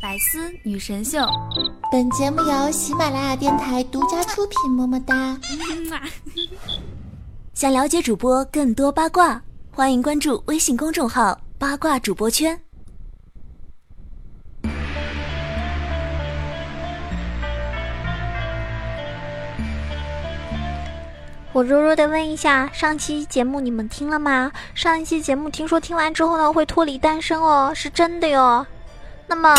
百思女神秀，本节目由喜马拉雅电台独家出品。么么哒！想了解主播更多八卦，欢迎关注微信公众号“八卦主播圈”。我弱弱的问一下，上期节目你们听了吗？上一期节目听说听完之后呢，会脱离单身哦，是真的哟。那么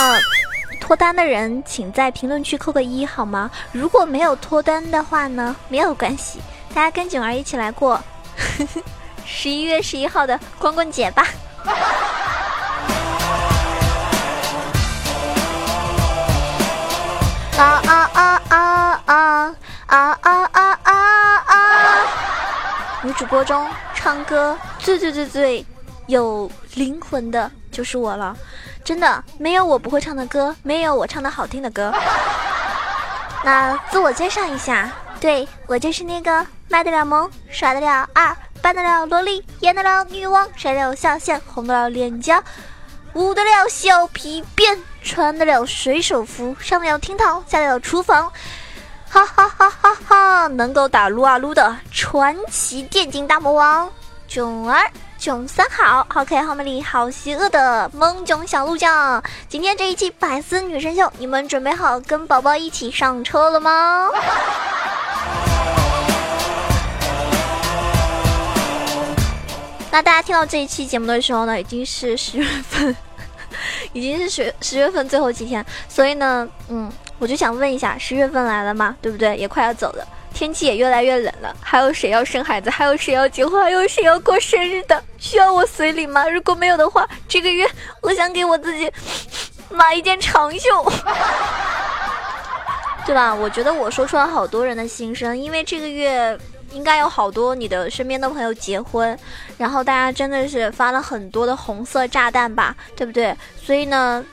脱单的人，请在评论区扣个一好吗？如果没有脱单的话呢，没有关系，大家跟景儿一起来过 十一月十一号的光棍节吧。啊啊啊啊啊啊啊啊啊！女主播中唱歌最最最最有灵魂的就是我了。真的没有我不会唱的歌，没有我唱的好听的歌。那自我介绍一下，对我就是那个卖得了萌、耍得了二、扮得了萝莉、演得了女王、甩得了下线、红得了脸颊、舞得了小皮鞭、穿得了水手服、上得了厅堂、下得了厨房，哈哈哈哈哈！能够打撸啊撸的传奇电竞大魔王囧儿。囧三好好可爱好美丽，好邪恶的萌囧小鹿酱。今天这一期百思女神秀，你们准备好跟宝宝一起上车了吗？那大家听到这一期节目的时候呢，已经是十月份，已经是十十月份最后几天，所以呢，嗯，我就想问一下，十月份来了吗？对不对？也快要走了。天气也越来越冷了，还有谁要生孩子？还有谁要结婚？还有谁要过生日的？需要我随礼吗？如果没有的话，这个月我想给我自己 买一件长袖，对吧？我觉得我说出了好多人的心声，因为这个月应该有好多你的身边的朋友结婚，然后大家真的是发了很多的红色炸弹吧，对不对？所以呢，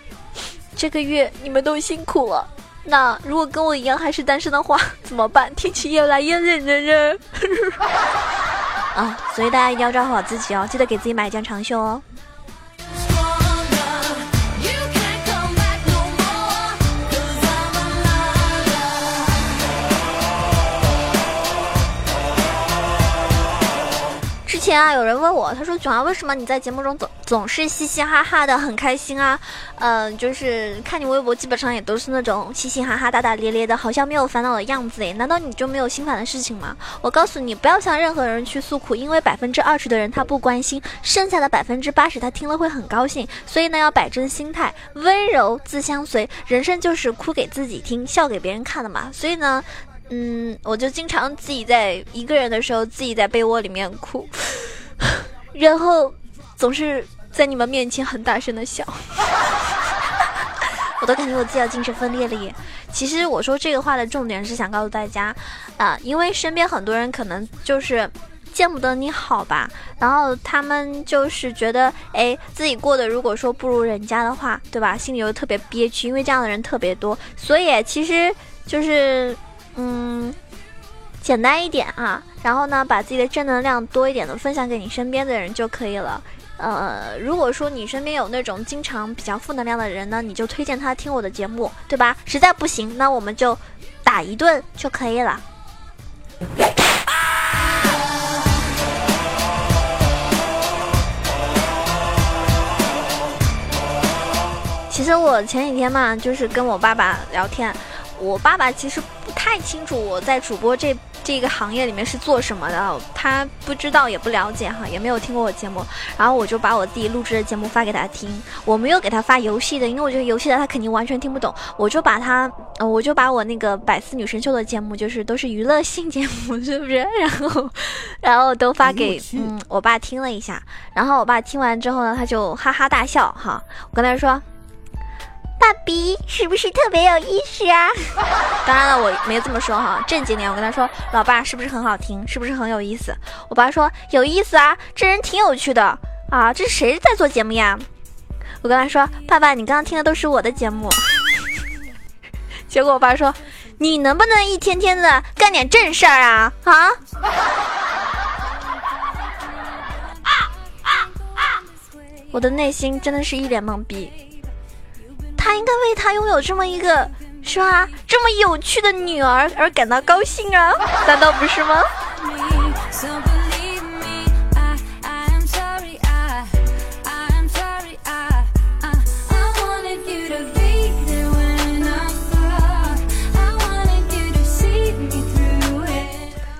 这个月你们都辛苦了。那如果跟我一样还是单身的话 怎么办？天气越来越冷了呢。啊，所以大家一定要照顾好自己哦，记得给自己买一件长袖哦。前啊，有人问我，他说：“囧儿，为什么你在节目中总总是嘻嘻哈哈的，很开心啊？嗯，就是看你微博，基本上也都是那种嘻嘻哈哈、大大咧咧的，好像没有烦恼的样子诶。难道你就没有心烦的事情吗？我告诉你，不要向任何人去诉苦，因为百分之二十的人他不关心，剩下的百分之八十他听了会很高兴。所以呢，要摆正心态，温柔自相随。人生就是哭给自己听，笑给别人看的嘛。所以呢。”嗯，我就经常自己在一个人的时候，自己在被窝里面哭，然后总是在你们面前很大声的笑，我都感觉我自己要精神分裂了耶。其实我说这个话的重点是想告诉大家，啊，因为身边很多人可能就是见不得你好吧，然后他们就是觉得，哎，自己过得如果说不如人家的话，对吧？心里又特别憋屈，因为这样的人特别多，所以其实就是。嗯，简单一点啊，然后呢，把自己的正能量多一点的分享给你身边的人就可以了。呃，如果说你身边有那种经常比较负能量的人呢，你就推荐他听我的节目，对吧？实在不行，那我们就打一顿就可以了。其实我前几天嘛，就是跟我爸爸聊天。我爸爸其实不太清楚我在主播这这个行业里面是做什么的，他不知道也不了解哈，也没有听过我节目，然后我就把我自己录制的节目发给他听，我没有给他发游戏的，因为我觉得游戏的他肯定完全听不懂，我就把他，我就把我那个百思女神秀的节目，就是都是娱乐性节目，是不是？然后，然后都发给嗯我爸听了一下，然后我爸听完之后呢，他就哈哈大笑哈，我跟他说。爸比是不是特别有意思啊？当然了，我没这么说哈，正经点，我跟他说，老爸是不是很好听？是不是很有意思？我爸说有意思啊，这人挺有趣的啊，这是谁在做节目呀？我跟他说，爸爸，你刚刚听的都是我的节目。结果我爸说，你能不能一天天的干点正事儿啊？啊？我的内心真的是一脸懵逼。他应该为他拥有这么一个，是吧？这么有趣的女儿而感到高兴啊，难道不是吗？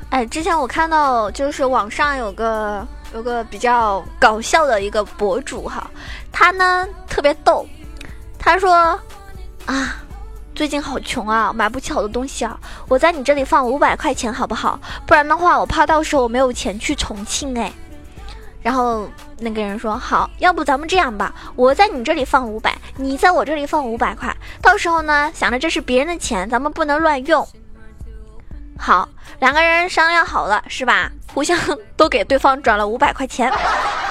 哎，之前我看到就是网上有个有个比较搞笑的一个博主哈，他呢特别逗，他说啊，最近好穷啊，买不起好多东西啊，我在你这里放五百块钱好不好？不然的话，我怕到时候我没有钱去重庆哎。然后那个人说好，要不咱们这样吧，我在你这里放五百，你在我这里放五百块，到时候呢，想着这是别人的钱，咱们不能乱用。好，两个人商量好了是吧？互相都给对方转了五百块钱，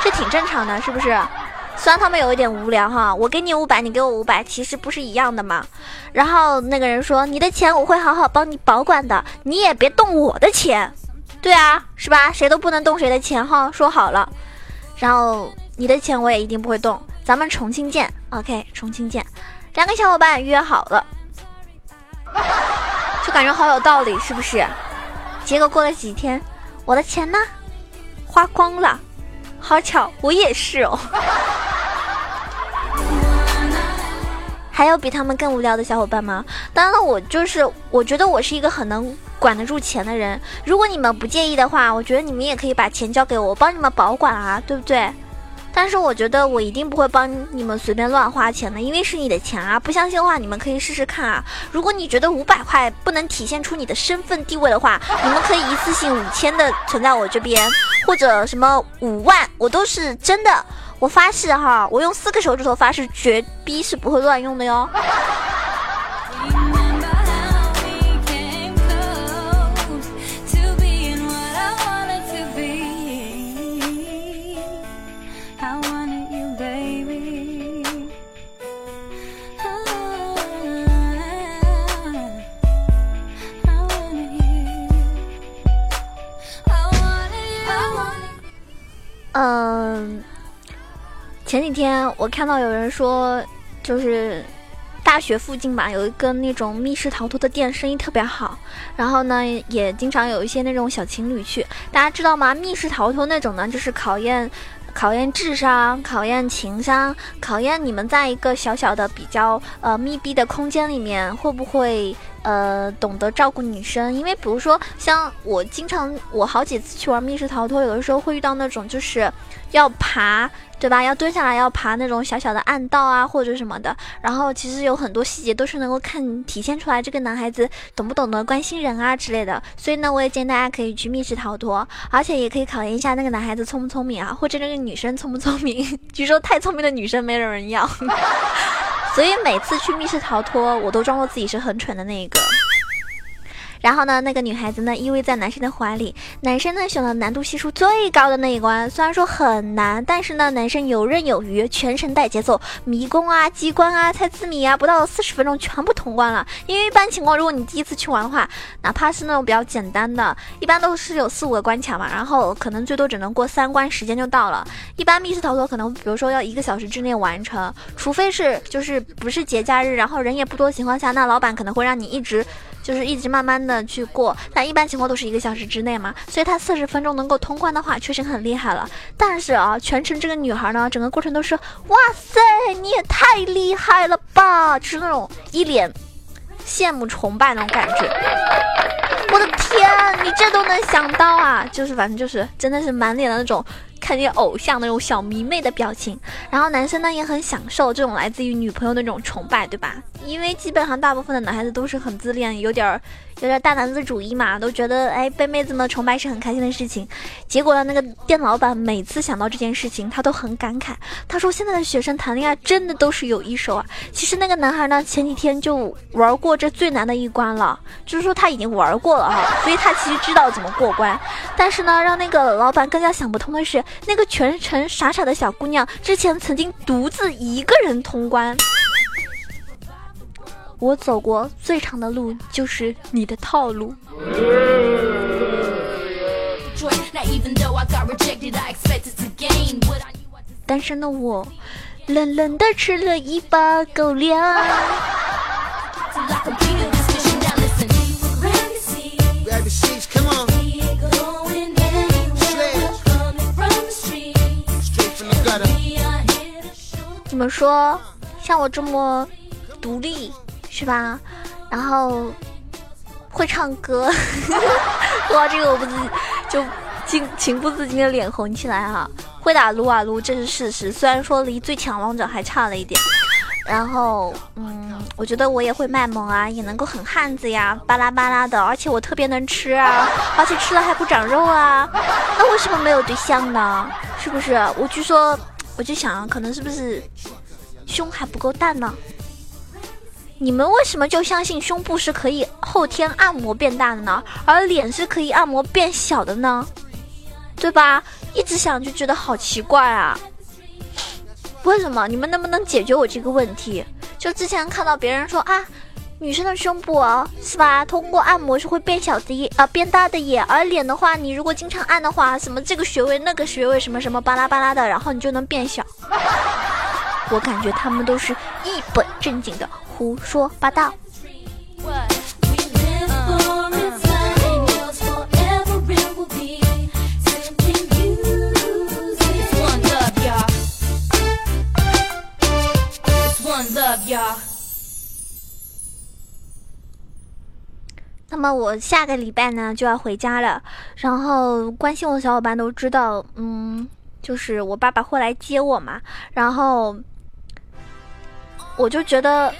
这挺正常的，是不是？虽然他们有一点无聊哈，我给你五百，你给我五百，其实不是一样的吗？然后那个人说：“你的钱我会好好帮你保管的，你也别动我的钱。”对啊，是吧？谁都不能动谁的钱哈，说好了。然后你的钱我也一定不会动，咱们重庆见，OK，重庆见。两个小伙伴约好了。就感觉好有道理，是不是？结果过了几天，我的钱呢？花光了。好巧，我也是哦。还有比他们更无聊的小伙伴吗？当然了，我就是，我觉得我是一个很能管得住钱的人。如果你们不介意的话，我觉得你们也可以把钱交给我，我帮你们保管啊，对不对？但是我觉得我一定不会帮你们随便乱花钱的，因为是你的钱啊！不相信的话，你们可以试试看啊！如果你觉得五百块不能体现出你的身份地位的话，你们可以一次性五千的存在我这边，或者什么五万，我都是真的，我发誓哈，我用四个手指头发誓，绝逼是不会乱用的哟。前几天我看到有人说，就是大学附近吧，有一个那种密室逃脱的店，生意特别好。然后呢，也经常有一些那种小情侣去。大家知道吗？密室逃脱那种呢，就是考验。考验智商，考验情商，考验你们在一个小小的、比较呃密闭的空间里面，会不会呃懂得照顾女生？因为比如说，像我经常，我好几次去玩密室逃脱，有的时候会遇到那种就是要爬。对吧？要蹲下来，要爬那种小小的暗道啊，或者什么的。然后其实有很多细节都是能够看体现出来这个男孩子懂不懂得关心人啊之类的。所以呢，我也建议大家可以去密室逃脱，而且也可以考验一下那个男孩子聪不聪明啊，或者那个女生聪不聪明。据说太聪明的女生没有人要，所以每次去密室逃脱，我都装作自己是很蠢的那一个。然后呢，那个女孩子呢依偎在男生的怀里，男生呢选了难度系数最高的那一关，虽然说很难，但是呢男生游刃有余，全程带节奏，迷宫啊、机关啊、猜字谜啊，不到四十分钟全部通关了。因为一般情况，如果你第一次去玩的话，哪怕是那种比较简单的，一般都是有四五个关卡嘛，然后可能最多只能过三关，时间就到了。一般密室逃脱可能比如说要一个小时之内完成，除非是就是不是节假日，然后人也不多情况下，那老板可能会让你一直。就是一直慢慢的去过，但一般情况都是一个小时之内嘛，所以他四十分钟能够通关的话，确实很厉害了。但是啊，全程这个女孩呢，整个过程都是，哇塞，你也太厉害了吧，就是那种一脸羡慕崇拜那种感觉。我的天，你这都能想到啊？就是反正就是真的是满脸的那种。看见偶像那种小迷妹的表情，然后男生呢也很享受这种来自于女朋友那种崇拜，对吧？因为基本上大部分的男孩子都是很自恋，有点儿有点大男子主义嘛，都觉得哎被妹子们崇拜是很开心的事情。结果呢，那个店老板每次想到这件事情，他都很感慨。他说现在的学生谈恋爱真的都是有一手啊。其实那个男孩呢，前几天就玩过这最难的一关了，就是说他已经玩过了哈，所以他其实知道怎么过关。但是呢，让那个老板更加想不通的是。那个全程傻傻的小姑娘，之前曾经独自一个人通关。我走过最长的路，就是你的套路。单身的我，冷冷的吃了一把狗粮。你们说？像我这么独立，是吧？然后会唱歌，哇，这个我不自就情情不自禁的脸红起来啊！会打撸啊撸，这是事实，虽然说离最强王者还差了一点。然后，嗯，我觉得我也会卖萌啊，也能够很汉子呀，巴拉巴拉的，而且我特别能吃啊，而且吃了还不长肉啊，那为什么没有对象呢？是不是？我据说。我就想，可能是不是胸还不够大呢？你们为什么就相信胸部是可以后天按摩变大的呢？而脸是可以按摩变小的呢？对吧？一直想就觉得好奇怪啊！为什么？你们能不能解决我这个问题？就之前看到别人说啊。女生的胸部哦，是吧？通过按摩是会变小的耶，啊，变大的耶。而脸的话，你如果经常按的话，什么这个穴位那个穴位，什么什么巴拉巴拉的，然后你就能变小。我感觉他们都是一本正经的胡说八道。那么我下个礼拜呢就要回家了，然后关心我的小伙伴都知道，嗯，就是我爸爸会来接我嘛，然后我就觉得。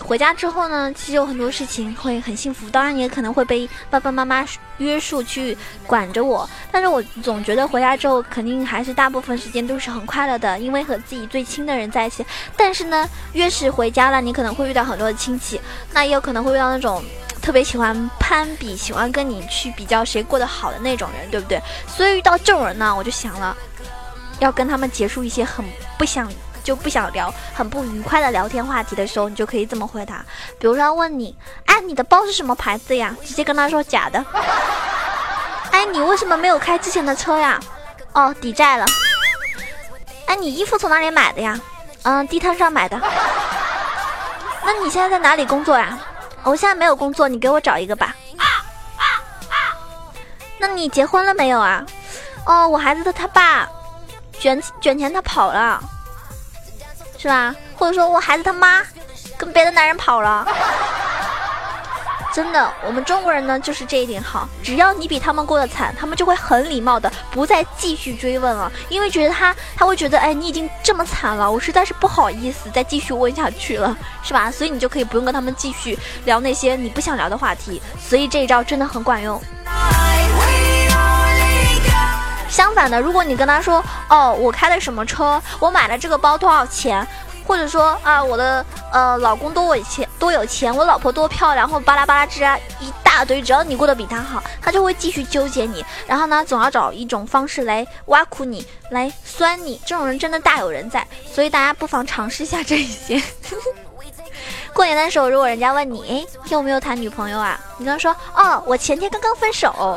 回家之后呢，其实有很多事情会很幸福，当然也可能会被爸爸妈妈约束去管着我。但是我总觉得回家之后肯定还是大部分时间都是很快乐的，因为和自己最亲的人在一起。但是呢，越是回家了，你可能会遇到很多的亲戚，那也有可能会遇到那种特别喜欢攀比、喜欢跟你去比较谁过得好的那种人，对不对？所以遇到这种人呢，我就想了，要跟他们结束一些很不想。就不想聊很不愉快的聊天话题的时候，你就可以这么回答。比如说问你，哎，你的包是什么牌子呀？直接跟他说假的。哎，你为什么没有开之前的车呀？哦，抵债了。哎，你衣服从哪里买的呀？嗯，地摊上买的。那你现在在哪里工作呀？我现在没有工作，你给我找一个吧。那你结婚了没有啊？哦，我孩子的他爸卷卷钱他跑了。是吧？或者说我孩子他妈跟别的男人跑了，真的，我们中国人呢就是这一点好，只要你比他们过得惨，他们就会很礼貌的不再继续追问了，因为觉得他他会觉得，哎，你已经这么惨了，我实在是不好意思再继续问下去了，是吧？所以你就可以不用跟他们继续聊那些你不想聊的话题，所以这一招真的很管用。相反的，如果你跟他说，哦，我开的什么车，我买了这个包多少钱，或者说啊，我的呃老公多有钱，多有钱，我老婆多漂亮，或巴拉巴拉之啊一大堆，只要你过得比他好，他就会继续纠结你，然后呢，总要找一种方式来挖苦你，来酸你。这种人真的大有人在，所以大家不妨尝试一下这一些。过年的时候，如果人家问你，哎，你有没有谈女朋友啊？你跟他说，哦，我前天刚刚分手。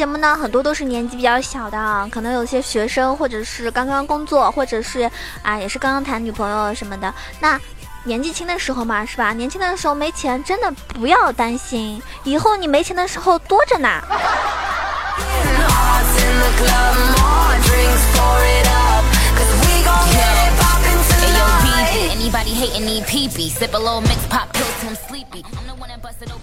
节目呢，很多都是年纪比较小的啊，可能有些学生，或者是刚刚工作，或者是啊，也是刚刚谈女朋友什么的。那年纪轻的时候嘛，是吧？年轻的时候没钱，真的不要担心，以后你没钱的时候多着呢。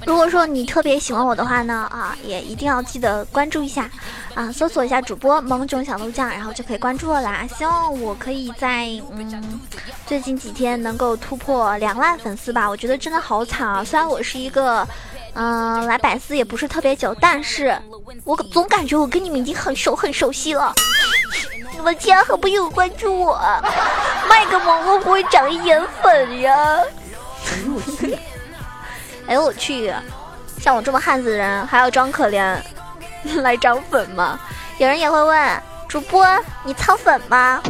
如果说你特别喜欢我的话呢，啊，也一定要记得关注一下，啊，搜索一下主播萌种小鹿酱，然后就可以关注我啦。希望我可以在嗯最近几天能够突破两万粉丝吧。我觉得真的好惨啊！虽然我是一个嗯来百思也不是特别久，但是我总感觉我跟你们已经很熟很熟悉了。你们竟然还不有关注我？卖个萌会不会长眼粉呀？哎呦我去！像我这么汉子的人还要装可怜来涨粉吗？有人也会问主播你操粉吗？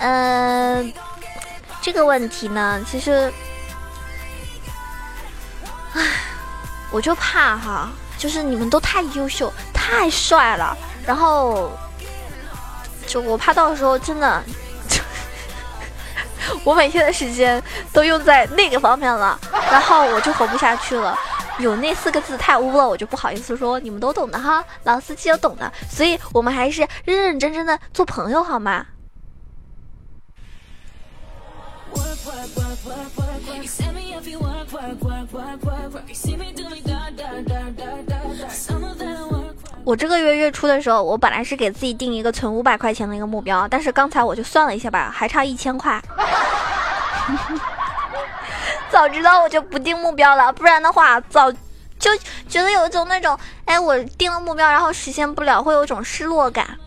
嗯，这个问题呢，其实，唉，我就怕哈，就是你们都太优秀、太帅了，然后就我怕到时候真的。我每天的时间都用在那个方面了，然后我就活不下去了。有那四个字太污了，我就不好意思说。你们都懂的哈，老司机都懂的，所以我们还是认认真真的做朋友好吗？我这个月月初的时候，我本来是给自己定一个存五百块钱的一个目标，但是刚才我就算了一下吧，还差一千块。早知道我就不定目标了，不然的话，早就觉得有一种那种，哎，我定了目标，然后实现不了，会有种失落感。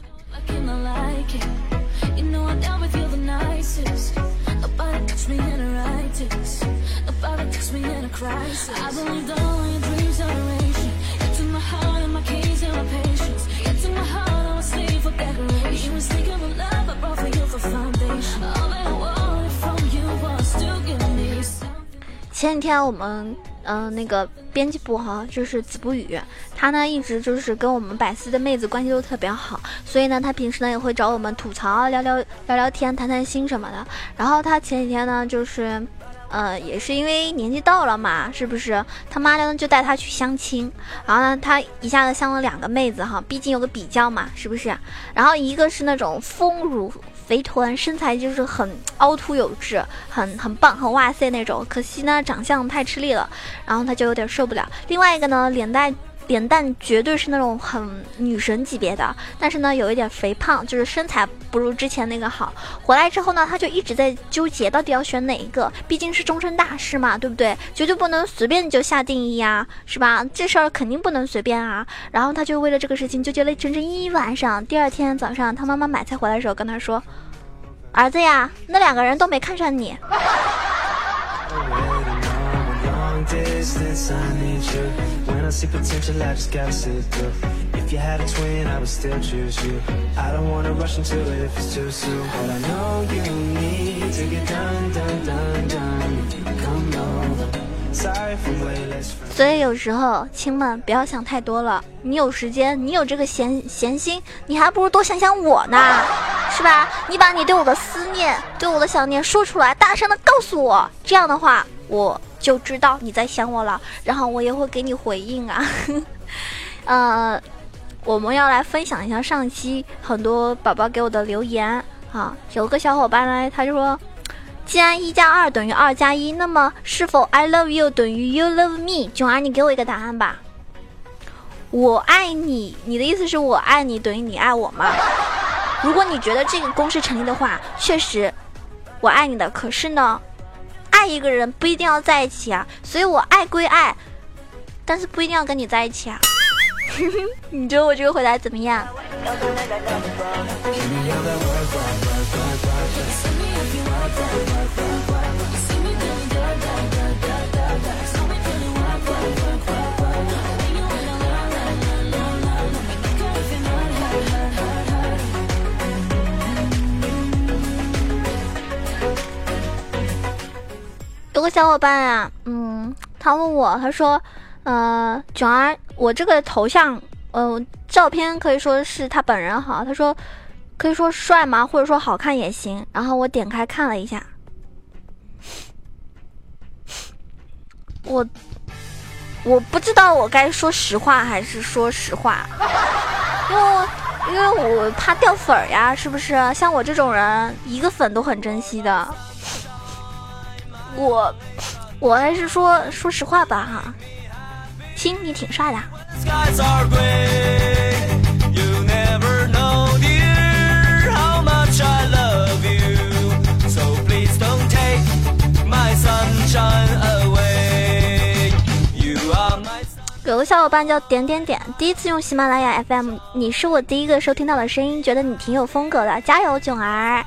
前几天我们嗯那个编辑部哈，就是子不语，他呢一直就是跟我们百思的妹子关系都特别好，所以呢他平时呢也会找我们吐槽聊聊聊聊天谈谈心什么的。然后他前几天呢就是，呃也是因为年纪到了嘛，是不是？他妈呢就带他去相亲，然后呢他一下子相了两个妹子哈，毕竟有个比较嘛，是不是？然后一个是那种丰乳。肥臀，身材就是很凹凸有致，很很棒，很哇塞那种。可惜呢，长相太吃力了，然后他就有点受不了。另外一个呢，脸蛋脸蛋绝对是那种很女神级别的，但是呢，有一点肥胖，就是身材不如之前那个好。回来之后呢，他就一直在纠结，到底要选哪一个？毕竟是终身大事嘛，对不对？绝对不能随便就下定义呀，是吧？这事儿肯定不能随便啊。然后他就为了这个事情纠结了整整一晚上。第二天早上，他妈妈买菜回来的时候跟他说。儿子呀，那两个人都没看上你。所以有时候亲们不要想太多了。你有时间，你有这个闲闲心，你还不如多想想我呢，是吧？你把你对我的思念、对我的想念说出来，大声的告诉我，这样的话我就知道你在想我了，然后我也会给你回应啊。呃，我们要来分享一下上期很多宝宝给我的留言啊。有个小伙伴呢，他就说。既然一加二等于二加一，那么是否 I love you 等于 you love me？囧儿，你给我一个答案吧。我爱你，你的意思是我爱你等于你爱我吗？如果你觉得这个公式成立的话，确实我爱你的。可是呢，爱一个人不一定要在一起啊。所以我爱归爱，但是不一定要跟你在一起啊。你觉得我这个回答怎么样？个小伙伴啊，嗯，他问我，他说，呃，囧儿，我这个头像，嗯，照片可以说是他本人好，他说，可以说帅吗？或者说好看也行。然后我点开看了一下，我，我不知道我该说实话还是说实话，因为，因为我怕掉粉儿呀，是不是？像我这种人，一个粉都很珍惜的。我，我还是说说实话吧哈，亲，你挺帅的。有个小伙伴叫点点点，第一次用喜马拉雅 FM，你是我第一个收听到的声音，觉得你挺有风格的，加油，囧儿！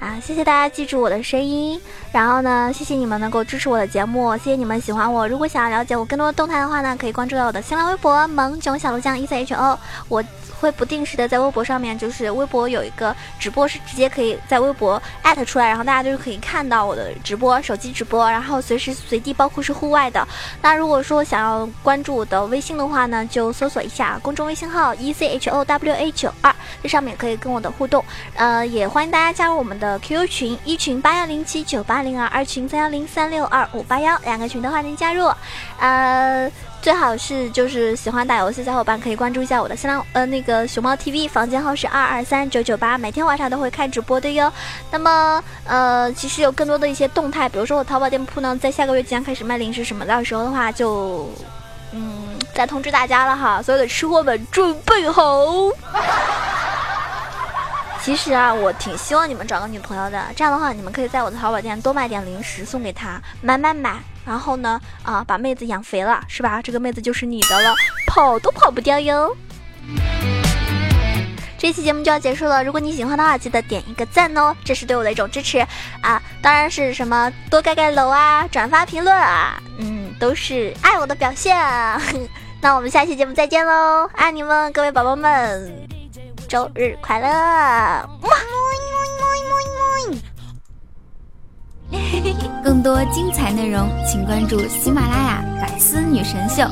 啊，谢谢大家记住我的声音，然后呢，谢谢你们能够支持我的节目，谢谢你们喜欢我。如果想要了解我更多的动态的话呢，可以关注到我的新浪微博萌囧小鹿酱 E C H O，我。会不定时的在微博上面，就是微博有一个直播，是直接可以在微博艾特出来，然后大家就是可以看到我的直播，手机直播，然后随时随地，包括是户外的。那如果说想要关注我的微信的话呢，就搜索一下公众微信号 E C H O W A 九二，这上面可以跟我的互动。呃，也欢迎大家加入我们的 QQ 群，一群八幺零七九八零二，二群三幺零三六二五八幺，两个群的话您加入。呃。最好是就是喜欢打游戏小伙伴可以关注一下我的新浪呃那个熊猫 TV 房间号是二二三九九八，每天晚上都会开直播的哟。那么呃其实有更多的一些动态，比如说我淘宝店铺呢在下个月即将开始卖零食什么，到时候的话就嗯再通知大家了哈，所有的吃货们准备好。其实啊，我挺希望你们找个女朋友的，这样的话你们可以在我的淘宝店多买点零食送给她，买买买。然后呢，啊，把妹子养肥了，是吧？这个妹子就是你的了，跑都跑不掉哟。这期节目就要结束了，如果你喜欢的话，记得点一个赞哦，这是对我的一种支持啊。当然是什么多盖盖楼啊，转发评论啊，嗯，都是爱我的表现。那我们下期节目再见喽，爱你们，各位宝宝们，周日快乐。更多精彩内容，请关注喜马拉雅《百思女神秀》。